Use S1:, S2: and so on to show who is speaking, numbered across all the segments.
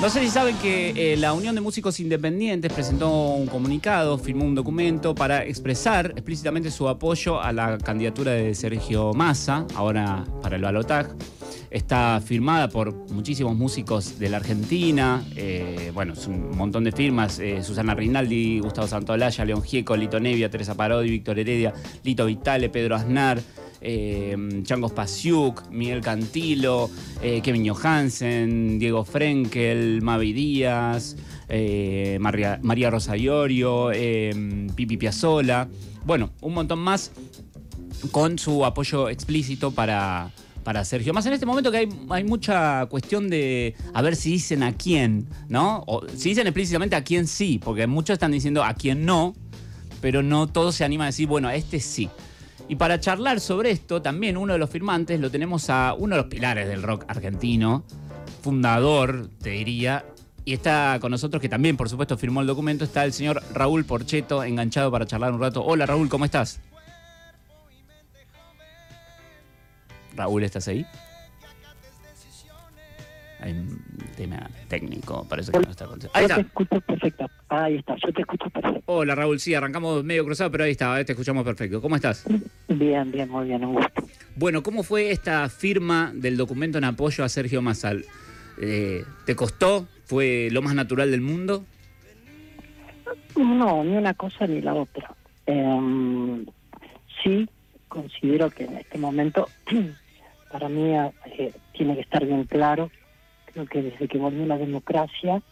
S1: No sé si saben que eh, la Unión de Músicos Independientes presentó un comunicado, firmó un documento para expresar explícitamente su apoyo a la candidatura de Sergio Massa, ahora para el Balotag. Está firmada por muchísimos músicos de la Argentina, eh, bueno, es un montón de firmas, eh, Susana Rinaldi, Gustavo Santolaya, León Gieco, Lito Nevia, Teresa Parodi, Víctor Heredia, Lito Vitale, Pedro Aznar, eh, Changos Pasiuk, Miguel Cantilo, eh, Kevin Johansen, Diego Frenkel, Mavi Díaz, eh, María, María Rosa Iorio, eh, Pipi Piazzola, bueno, un montón más con su apoyo explícito para, para Sergio. Más en este momento que hay, hay mucha cuestión de a ver si dicen a quién, ¿no? Si dicen explícitamente a quién sí, porque muchos están diciendo a quién no, pero no todos se animan a decir, bueno, a este sí. Y para charlar sobre esto, también uno de los firmantes lo tenemos a uno de los pilares del rock argentino, fundador, te diría, y está con nosotros, que también, por supuesto, firmó el documento, está el señor Raúl Porcheto, enganchado para charlar un rato. Hola Raúl, ¿cómo estás? Raúl, ¿estás ahí? Un tema técnico, parece que no está contestando. Ahí
S2: Yo te
S1: está.
S2: escucho perfecto. Ahí está, yo te escucho perfecto.
S1: Hola Raúl, sí, arrancamos medio cruzado, pero ahí está, eh, te escuchamos perfecto. ¿Cómo estás?
S2: Bien, bien, muy bien, un gusto.
S1: Bueno, ¿cómo fue esta firma del documento en apoyo a Sergio Massal? Eh, ¿Te costó? ¿Fue lo más natural del mundo?
S2: No, ni una cosa ni la otra. Em, sí, considero que en este momento, para mí, eh, tiene que estar bien claro. Creo que desde que volvió la democracia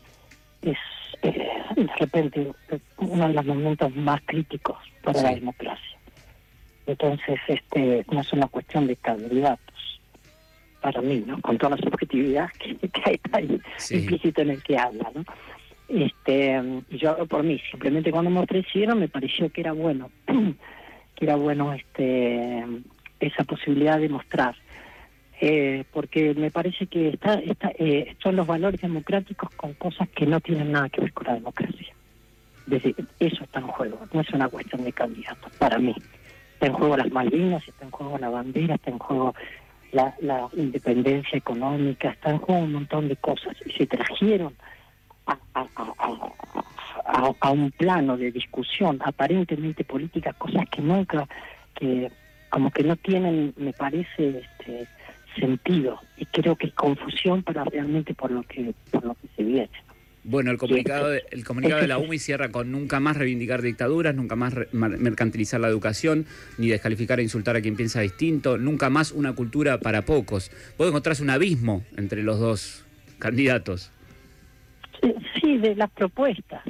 S2: es, eh, de repente, uno de los momentos más críticos para la democracia. Entonces, este no es una cuestión de candidatos, para mí, ¿no? Con toda la subjetividad que, que hay ahí
S1: Sí.
S2: implícito en el que habla, ¿no? Este, yo hablo por mí, simplemente cuando me ofrecieron me pareció que era bueno, que era bueno este esa posibilidad de mostrar. Eh, porque me parece que está, está, eh, son los valores democráticos con cosas que no tienen nada que ver con la democracia. Es decir, eso está en juego, no es una cuestión de candidatos, para mí. Está en juego las Malvinas, está en juego la bandera, está en juego la, la independencia económica, está en juego un montón de cosas. Y se trajeron a- a- a- a un plano de discusión aparentemente política, cosas que nunca, que como que no tienen, me parece, este, sentido. Y creo que es confusión para realmente por lo que, por lo que se viene.
S1: Bueno, el comunicado, de, el comunicado de la UMI cierra con nunca más reivindicar dictaduras, nunca más re- mercantilizar la educación, ni descalificar e insultar a quien piensa distinto, nunca más una cultura para pocos. Puede encontrarse un abismo entre los dos candidatos.
S2: Sí, de las propuestas.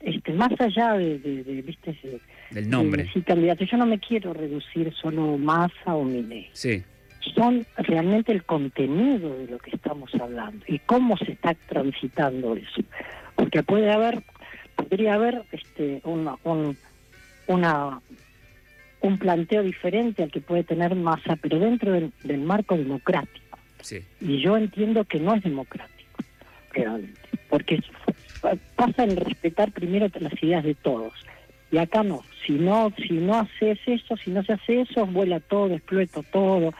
S2: Este, más allá de, de, de, viste, de-
S1: Del nombre.
S2: sí, candidatos. Yo no me quiero reducir solo Massa o Milei.
S1: Sí,
S2: son realmente el contenido de lo que estamos hablando y cómo se está transitando eso. Porque puede haber, podría haber este, una, un, una, un planteo diferente al que puede tener Massa, pero dentro del, del marco democrático.
S1: sí.
S2: Y yo entiendo que no es democrático, realmente, porque pasa en respetar primero las ideas de todos. Y acá no, si no, si no haces eso, si no se hace eso, vuela todo, explota todo.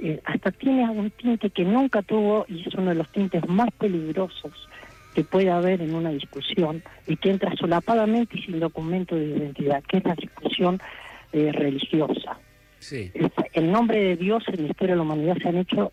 S2: Eh, hasta tiene un tinte que nunca tuvo y es uno de los tintes más peligrosos que puede haber en una discusión y que entra solapadamente y sin documento de identidad, que es la discusión eh, religiosa.
S1: Sí,
S2: En nombre de Dios, en la historia de la humanidad se han hecho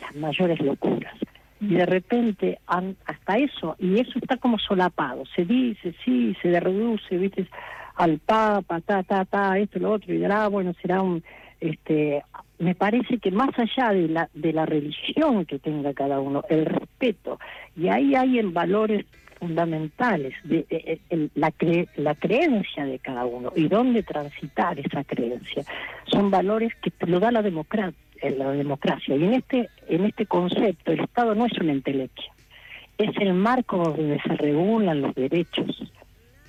S2: las mayores locuras. Y de repente, han, hasta eso, y eso está como solapado, se dice, sí, se reduce, viste, al papa, ta, ta, ta, esto, lo otro, y dirá, bueno, será un, este, me parece que más allá de la, de la religión que tenga cada uno, el respeto, y ahí hay en valores fundamentales de, la, cre- la creencia de cada uno y dónde transitar esa creencia son valores que lo da la democracia la democracia y en este en este concepto el Estado no es una entelequia es el marco donde se regulan los derechos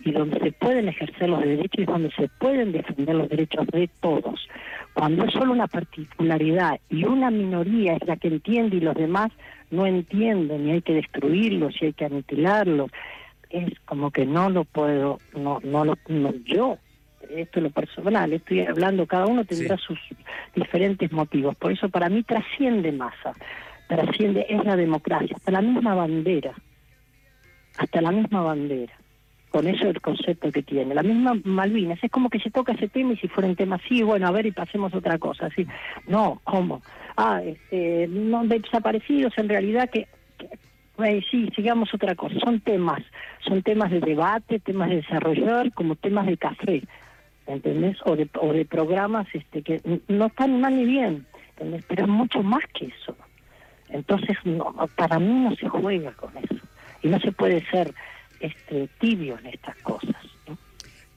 S2: y donde se pueden ejercer los derechos y donde se pueden defender los derechos de todos. Cuando es solo una particularidad y una minoría es la que entiende y los demás no entienden y hay que destruirlos y hay que aniquilarlos, es como que no lo puedo, no, no lo, no, yo, esto es lo personal, estoy hablando, cada uno tendrá
S1: Sí.
S2: sus diferentes motivos, por eso para mí trasciende masa, trasciende, es la democracia, hasta la misma bandera hasta la misma bandera. Con eso el concepto que tiene. La misma Malvinas, es como que se toca ese tema y si fuera un tema así, bueno, a ver y pasemos otra cosa. Así, no, ¿cómo? Ah, este, no, desaparecidos en realidad que, que sí, sigamos otra cosa. Son temas, son temas de debate, temas de desarrollar, como temas de café, ¿entendés? O de, o de programas este que no están mal ni bien. Pero es mucho más que eso. Entonces, no, para mí no se juega con eso. Y no se puede ser este tibio en estas cosas. ¿no?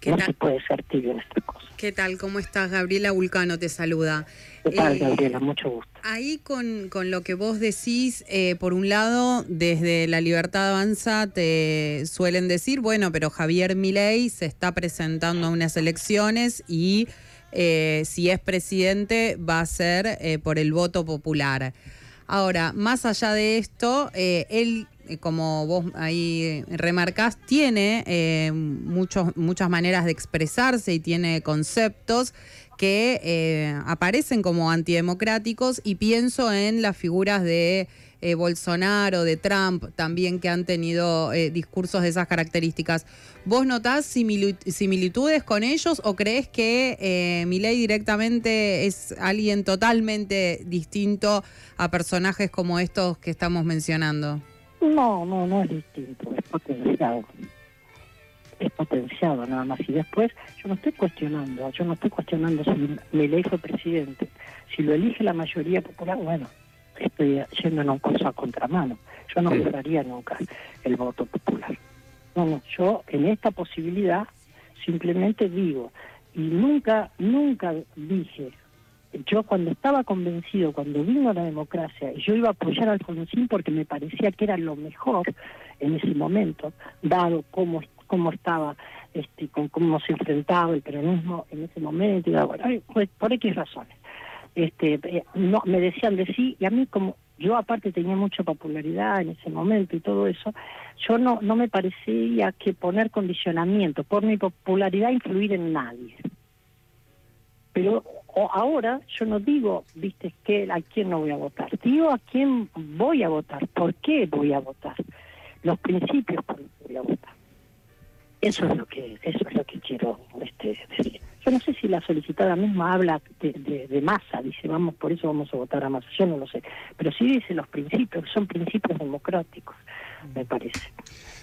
S2: No se puede ser tibio en estas cosas.
S3: ¿Qué tal? ¿Cómo estás? Gabriela Vulcano te saluda.
S2: ¿Qué tal, eh, Gabriela? Mucho gusto.
S3: Ahí con, con lo que vos decís, eh, por un lado, desde La Libertad Avanza te suelen decir, bueno, pero Javier Milei se está presentando a unas elecciones y eh, si es presidente va a ser por el voto popular. Ahora, más allá de esto, él como vos ahí remarcás, tiene eh, muchos, muchas maneras de expresarse y tiene conceptos que eh, aparecen como antidemocráticos y pienso en las figuras de eh, Bolsonaro, de Trump, también que han tenido discursos de esas características. ¿Vos notás similitudes con ellos o crees que Milei directamente es alguien totalmente distinto a personajes como estos que estamos mencionando?
S2: No, no, no es distinto, es potenciado. Es potenciado nada más. Y después, yo no estoy cuestionando, yo no estoy cuestionando si me fue presidente. Si lo elige la mayoría popular, bueno, estoy yendo en un curso a contramano. Yo no usaría nunca el voto popular. No, no, yo en esta posibilidad simplemente digo, y nunca, nunca dije, yo cuando estaba convencido, cuando vino la democracia, yo iba a apoyar a Alfonsín porque me parecía que era lo mejor en ese momento, dado cómo, cómo estaba, este, con cómo se enfrentaba el peronismo en ese momento, y bueno, pues, por X razones. Este, eh, no, me decían de sí, y a mí como yo aparte tenía mucha popularidad en ese momento y todo eso, yo no, no me parecía que poner condicionamiento por mi popularidad influir en nadie. Pero ahora yo no digo, viste, que a quién no voy a votar, digo a quién voy a votar, por qué voy a votar, los principios por los que voy a votar. Eso es lo que eso es lo que quiero este, decir. Yo no sé si la solicitada misma habla de, de, masa, dice vamos por eso vamos a votar a masa, yo no lo sé, pero sí dice los principios, son principios democráticos, me parece.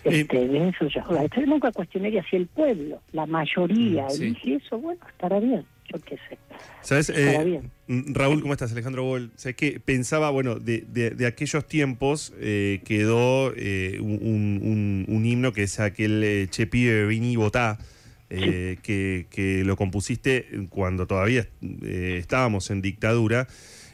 S2: Eh, este, de eso yo, nunca cuestionaría si el pueblo, la mayoría, mm, elige eso, bueno, estará bien yo qué sé.
S4: ¿Sabes? Eh, mm, Raúl, ¿cómo estás? Alejandro Boll. ¿Sabes que Pensaba, bueno, de, de, aquellos tiempos eh, quedó eh, un, un, himno que es aquel Che Pibe Vini Botá, que, que, lo compusiste cuando todavía estábamos en dictadura.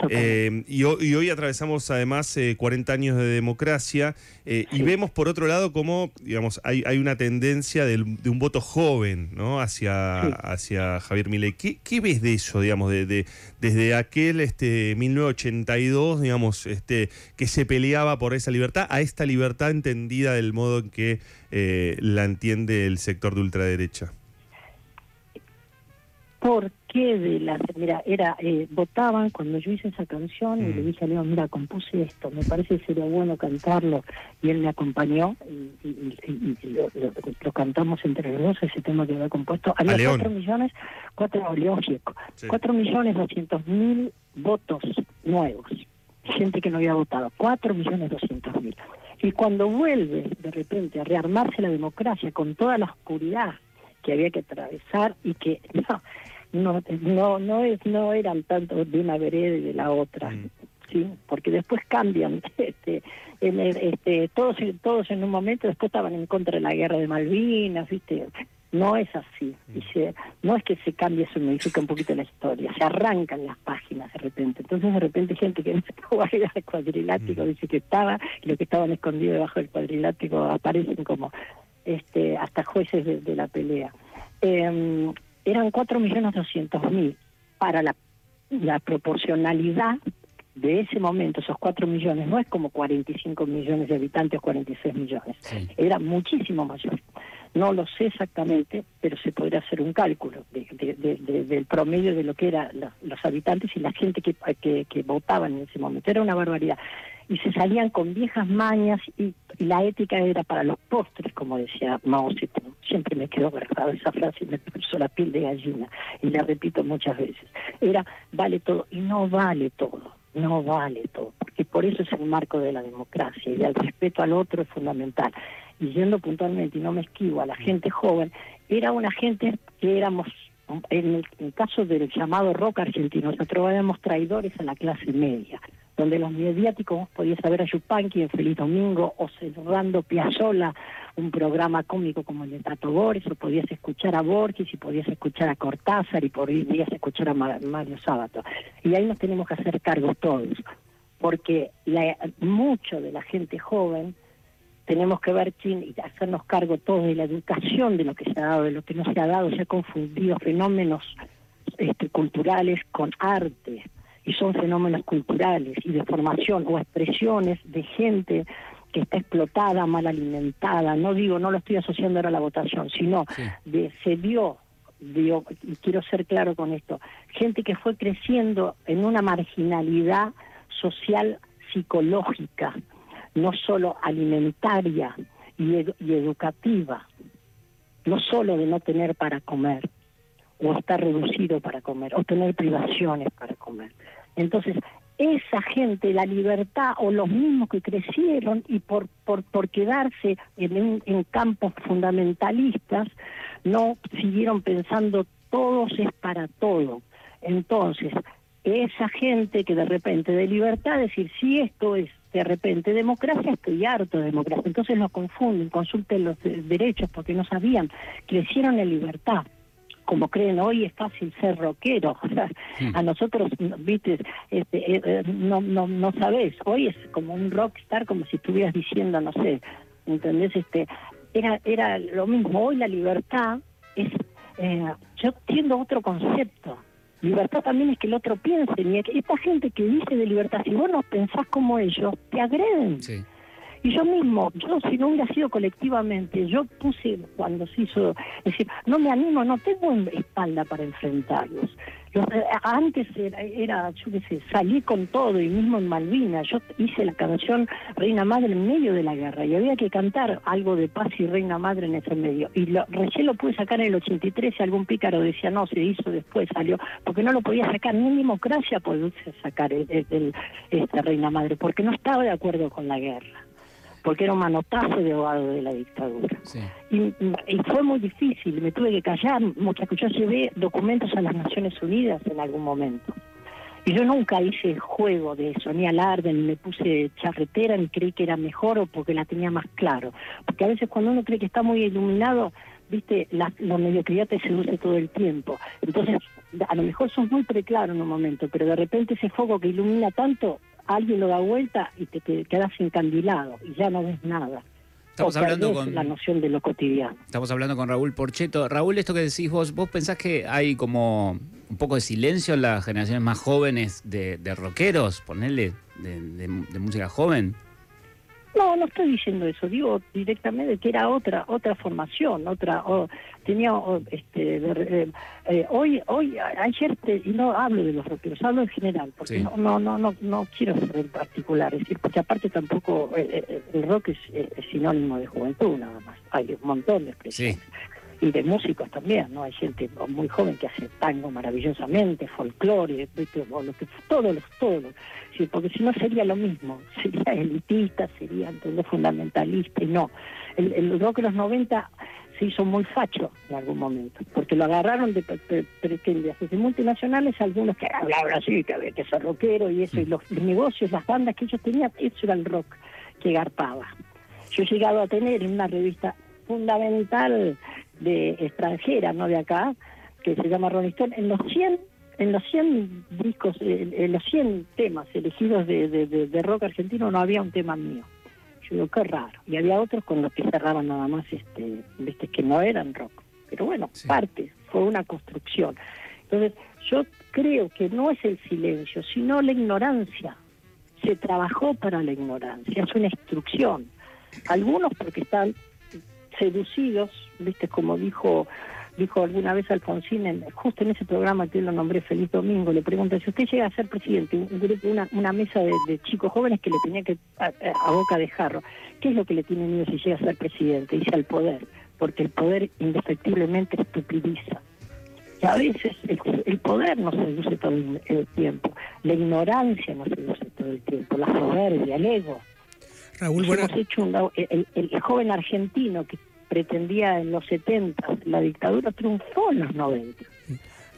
S4: Eh, y, hoy, atravesamos además 40 eh, años de democracia eh, y vemos por otro lado cómo digamos, hay, hay una tendencia de un voto joven ¿no? hacia, hacia Javier Milei. ¿Qué, ¿Qué, ves de eso, digamos, de, desde aquel este, 1982, digamos, este, que se peleaba por esa libertad, a esta libertad entendida del modo en que la entiende el sector de ultraderecha?
S2: ¿Por qué de las... Mira, era, eh, votaban cuando yo hice esa canción y le mm. dije a León, mira, compuse esto, me parece que sería bueno cantarlo. Y él me acompañó y, lo, cantamos entre los dos, ese tema que había compuesto. Había cuatro millones, cuatro, León cuatro millones doscientos mil votos nuevos. Gente que no había votado, cuatro millones doscientos mil. Y cuando vuelve de repente a rearmarse la democracia con toda la oscuridad que había que atravesar y que no, no no no es no eran tanto de una vereda y de la otra mm. sí porque después cambian este en este todos todos en un momento después estaban en contra de la guerra de Malvinas viste no es así mm. no es que se cambie eso modifica un poquito la historia se arrancan las páginas de repente entonces de repente gente que no estaba el cuadrilátero mm. dice que estaba y los que estaban escondidos debajo del cuadrilátero aparecen como este hasta jueces de, la pelea eh, eran 4.200.000 para la, la proporcionalidad de ese momento, esos 4 millones, no es como 45 millones de habitantes o 46 millones, era muchísimo mayor. No lo sé exactamente, pero se podría hacer un cálculo del promedio de lo que eran los habitantes y la gente que, que, que votaba en ese momento. Era una barbaridad y se salían con viejas mañas y, y la ética era para los postres, como decía Mao Zedong. Siempre me quedó grabada esa frase y me puso la piel de gallina, y la repito muchas veces. Era, vale todo, y no vale todo, no vale todo, porque por eso es el marco de la democracia, y el respeto al otro es fundamental. Y yendo puntualmente, y no me esquivo, a la gente joven, era una gente que éramos en el, caso del llamado rock argentino, nosotros éramos traidores a la clase media, donde los mediáticos podías saber a Yupanqui en Feliz Domingo o cerrando Piazzolla, un programa cómico como el de Tato Boris, o podías escuchar a Borges y podías escuchar a Cortázar y podías escuchar a Mario Sábato. Y ahí nos tenemos que hacer cargo todos, porque la, mucho de la gente joven tenemos que ver y hacernos cargo todos de la educación de lo que se ha dado, de lo que no se ha dado, se ha confundido fenómenos este, culturales con arte y son fenómenos culturales y de formación o expresiones de gente que está explotada, mal alimentada, no digo, no lo estoy asociando ahora a la votación, sino de se dio, dio, y quiero ser claro con esto, gente que fue creciendo en una marginalidad social psicológica, no solo alimentaria y, educativa, no solo de no tener para comer, o estar reducido para comer, o tener privaciones para comer. Entonces, esa gente, la libertad, o los mismos que crecieron y por, por, por quedarse en, en campos fundamentalistas, no siguieron pensando todos es para todo. Entonces, esa gente que de repente de libertad, decir, si esto es de repente democracia, estoy harto de democracia. Entonces lo confunden, consulten los derechos porque no sabían, crecieron en libertad. Como creen hoy es fácil ser rockero, a nosotros, viste, este, eh, eh, no, no, no sabes, hoy es como un rockstar, como si estuvieras diciendo, no sé, ¿entendés? Este, era, era lo mismo, hoy la libertad es, eh, yo entiendo otro concepto, Libertad también es que el otro piense. Y esta gente que dice de libertad, si vos no pensás como ellos, te agreden. Y yo mismo, yo si no hubiera sido colectivamente, yo puse cuando se hizo, es decir, no me animo, no tengo espalda para enfrentarlos. Antes era, yo qué sé, salí con todo y mismo en Malvinas. Yo hice la canción Reina Madre en medio de la guerra y había que cantar algo de paz y Reina Madre en ese medio. Y lo, recién lo pude sacar en el 83 y algún pícaro decía, no, se hizo después, salió, porque no lo podía sacar, ni democracia podía sacar el, esta Reina Madre, porque no estaba de acuerdo con la guerra porque era un manotazo de abogado de la dictadura. Y, fue muy difícil, me tuve que callar, muchas que yo llevé documentos a las Naciones Unidas en algún momento. Y yo nunca hice juego de eso, ni alarde, ni me puse charretera, ni creí que era mejor o porque la tenía más claro. Porque a veces cuando uno cree que está muy iluminado, viste, la, la mediocridad te seduce todo el tiempo. Entonces, a lo mejor sos muy preclaro en un momento, pero de repente ese fuego que ilumina tanto alguien lo da vuelta y te, quedas encandilado y ya no ves nada.
S1: Estamos hablando con
S2: la noción de lo cotidiano.
S1: Estamos hablando con Raúl Porcheto. Raúl, esto que decís vos, ¿vos pensás que hay como un poco de silencio en las generaciones más jóvenes de, de rockeros, ponerle, de música joven?
S2: No, no estoy diciendo eso, digo directamente que era otra otra formación, otra tenía este eh, eh, hoy hoy ayer y no hablo de los rockeros, hablo en general, porque no, no no no no quiero ser en particular, es decir, porque aparte tampoco eh, el rock es, sinónimo de juventud nada más, hay un montón de expresiones y de músicos también, ¿no? Hay gente muy joven que hace tango maravillosamente, folclore, lo que, todos los, todos, sí, porque si no sería lo mismo, sería elitista, sería entonces fundamentalista, y no. El, el rock de los 90 se hizo muy facho en algún momento, porque lo agarraron de, de, de multinacionales, algunos que hablaban así, que había que ser rockero y eso, y los negocios, las bandas que ellos tenían, eso era el rock que garpaba. Yo he llegado a tener en una revista fundamental de extranjera, no de acá, que se llama Rolling Stone, en los 100 en los 100 discos, en los 100 temas elegidos de, de, rock argentino no había un tema mío. Digo, qué raro. Y había otros con los que cerraban nada más, este, viste, que no eran rock. Pero bueno, parte, fue una construcción. Entonces, yo creo que no es el silencio, sino la ignorancia. Se trabajó para la ignorancia, es una instrucción. Algunos porque están seducidos, viste, como dijo dijo alguna vez Alfonsín, en- justo en ese programa que lo nombré Feliz Domingo, le pregunta, si usted llega a ser presidente, un grupo, una, una mesa de, de chicos jóvenes que le tenía que, a, boca de jarro, ¿qué es lo que le tiene miedo si llega a ser presidente? Dice al poder, porque el poder indefectiblemente estupidiza. Y a veces el, el poder nos seduce todo el, el tiempo, la ignorancia nos seduce todo el tiempo, la soberbia, el ego.
S5: Raúl,
S2: Hemos hecho un, el, el- el joven argentino que pretendía en los 70 la dictadura triunfó en los 90.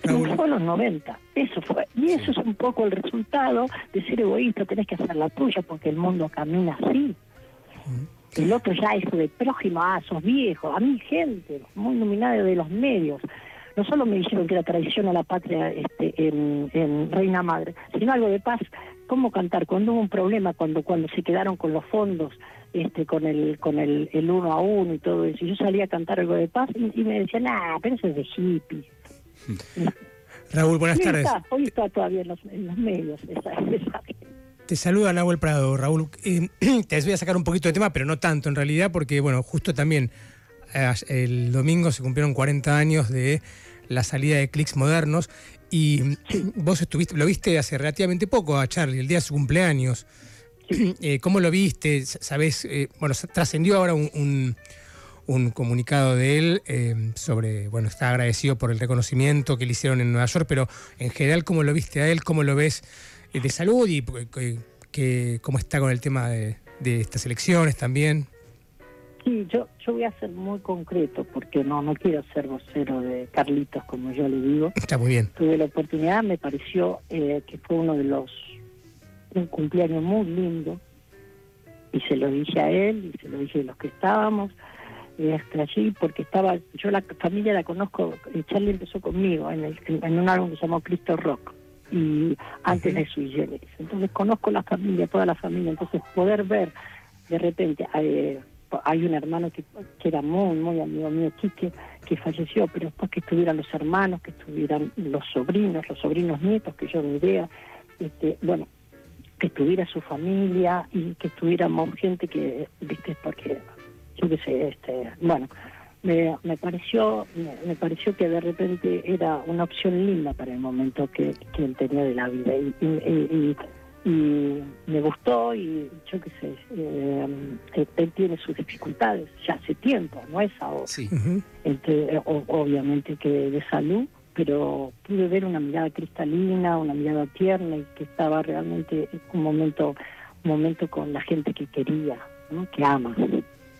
S5: Raúl.
S2: Triunfó en los 90. Eso fue. Y eso es un poco el resultado de ser egoísta. Tenés que hacer la tuya porque el mundo camina así. El otro ya es de prójimo, ah, sos viejo. A mí gente muy iluminada de los medios. No solo me dijeron que era traición a la patria este, en, en Reina Madre, sino algo de paz. ¿Cómo cantar? Cuando hubo un problema, cuando cuando se quedaron con los fondos, este, con el con el, el uno a uno y todo eso. Y yo salía a cantar algo de paz y, y me decían, ah, pero eso es de hippie.
S5: Raúl, buenas
S2: Hoy
S5: tardes.
S2: está, hoy está todavía en los, en los medios. Esa, esa-
S5: Te saluda Nahuel Prado, Raúl. Eh, te voy a sacar un poquito de tema, pero no tanto en realidad, porque bueno, justo también eh, el domingo se cumplieron 40 años de la salida de Clics Modernos y vos estuviste, lo viste hace relativamente poco a Charlie, el día de su cumpleaños. Eh, ¿Cómo lo viste? S- ¿Sabés? eh, bueno, trascendió ahora un, un- un comunicado de él eh, sobre, bueno, está agradecido por el reconocimiento que le hicieron en Nueva York, pero en general, ¿cómo lo viste a él? ¿Cómo lo ves eh, de salud y eh, que- que- cómo está con el tema de, de estas elecciones también?
S2: Sí, yo, yo voy a ser muy concreto porque no, no quiero ser vocero de Carlitos, como yo le digo.
S5: Está muy bien.
S2: Tuve la oportunidad, me pareció eh, que fue uno de los, un cumpleaños muy lindo. Y se lo dije a él, y se lo dije a los que estábamos eh, hasta allí, porque estaba, yo la familia la conozco, eh, Charlie empezó conmigo en, el- en- un álbum que se llamó Cristo Rock, y antes de Sui Generis. Entonces conozco la familia, toda la familia, entonces poder ver de repente, eh, hay un hermano que, que era muy, muy amigo mío, Quique, que falleció, pero después que estuvieran los hermanos, que estuvieran los sobrinos, los sobrinos nietos, que yo ni idea, este, bueno, que estuviera su familia y que estuviéramos gente que, viste, porque yo qué sé, este, bueno, me, me pareció me, me pareció que de repente era una opción linda para el momento que, que él tenía de la vida. Y, y, y- y me gustó y yo qué sé, eh, él, tiene sus dificultades ya hace tiempo, no es ahora.
S1: Sí.
S2: O- obviamente que de salud, pero pude ver una mirada cristalina, una mirada tierna y que estaba realmente un momento, un momento con la gente que quería, ¿no? que ama.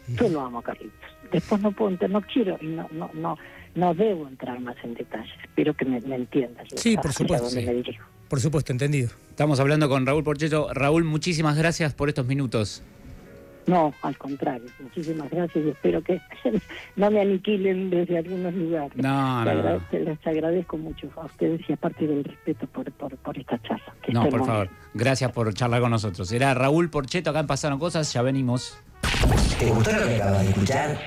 S2: Yo lo amo Carlitos. Después no puedo entrar, no quiero y no, no, no, no debo entrar más en detalles. Espero que me, me entiendas.
S5: Sí, por supuesto,
S1: sí.
S2: me dirijo.
S5: Por supuesto, entendido.
S1: Estamos hablando con Raúl Porcheto. Raúl, muchísimas gracias por estos minutos.
S2: No, al contrario. Muchísimas gracias y espero que no me aniquilen desde algunos lugares.
S1: No, no, no.
S2: agradezco, les agradezco mucho a ustedes y aparte del respeto por, por, por esta charla. que
S1: No, por favor. Gracias por charlar con nosotros. Era Raúl Porcheto, acá en Pasaron Cosas, ya venimos.
S6: ¿Te gustó lo que acabas de escuchar?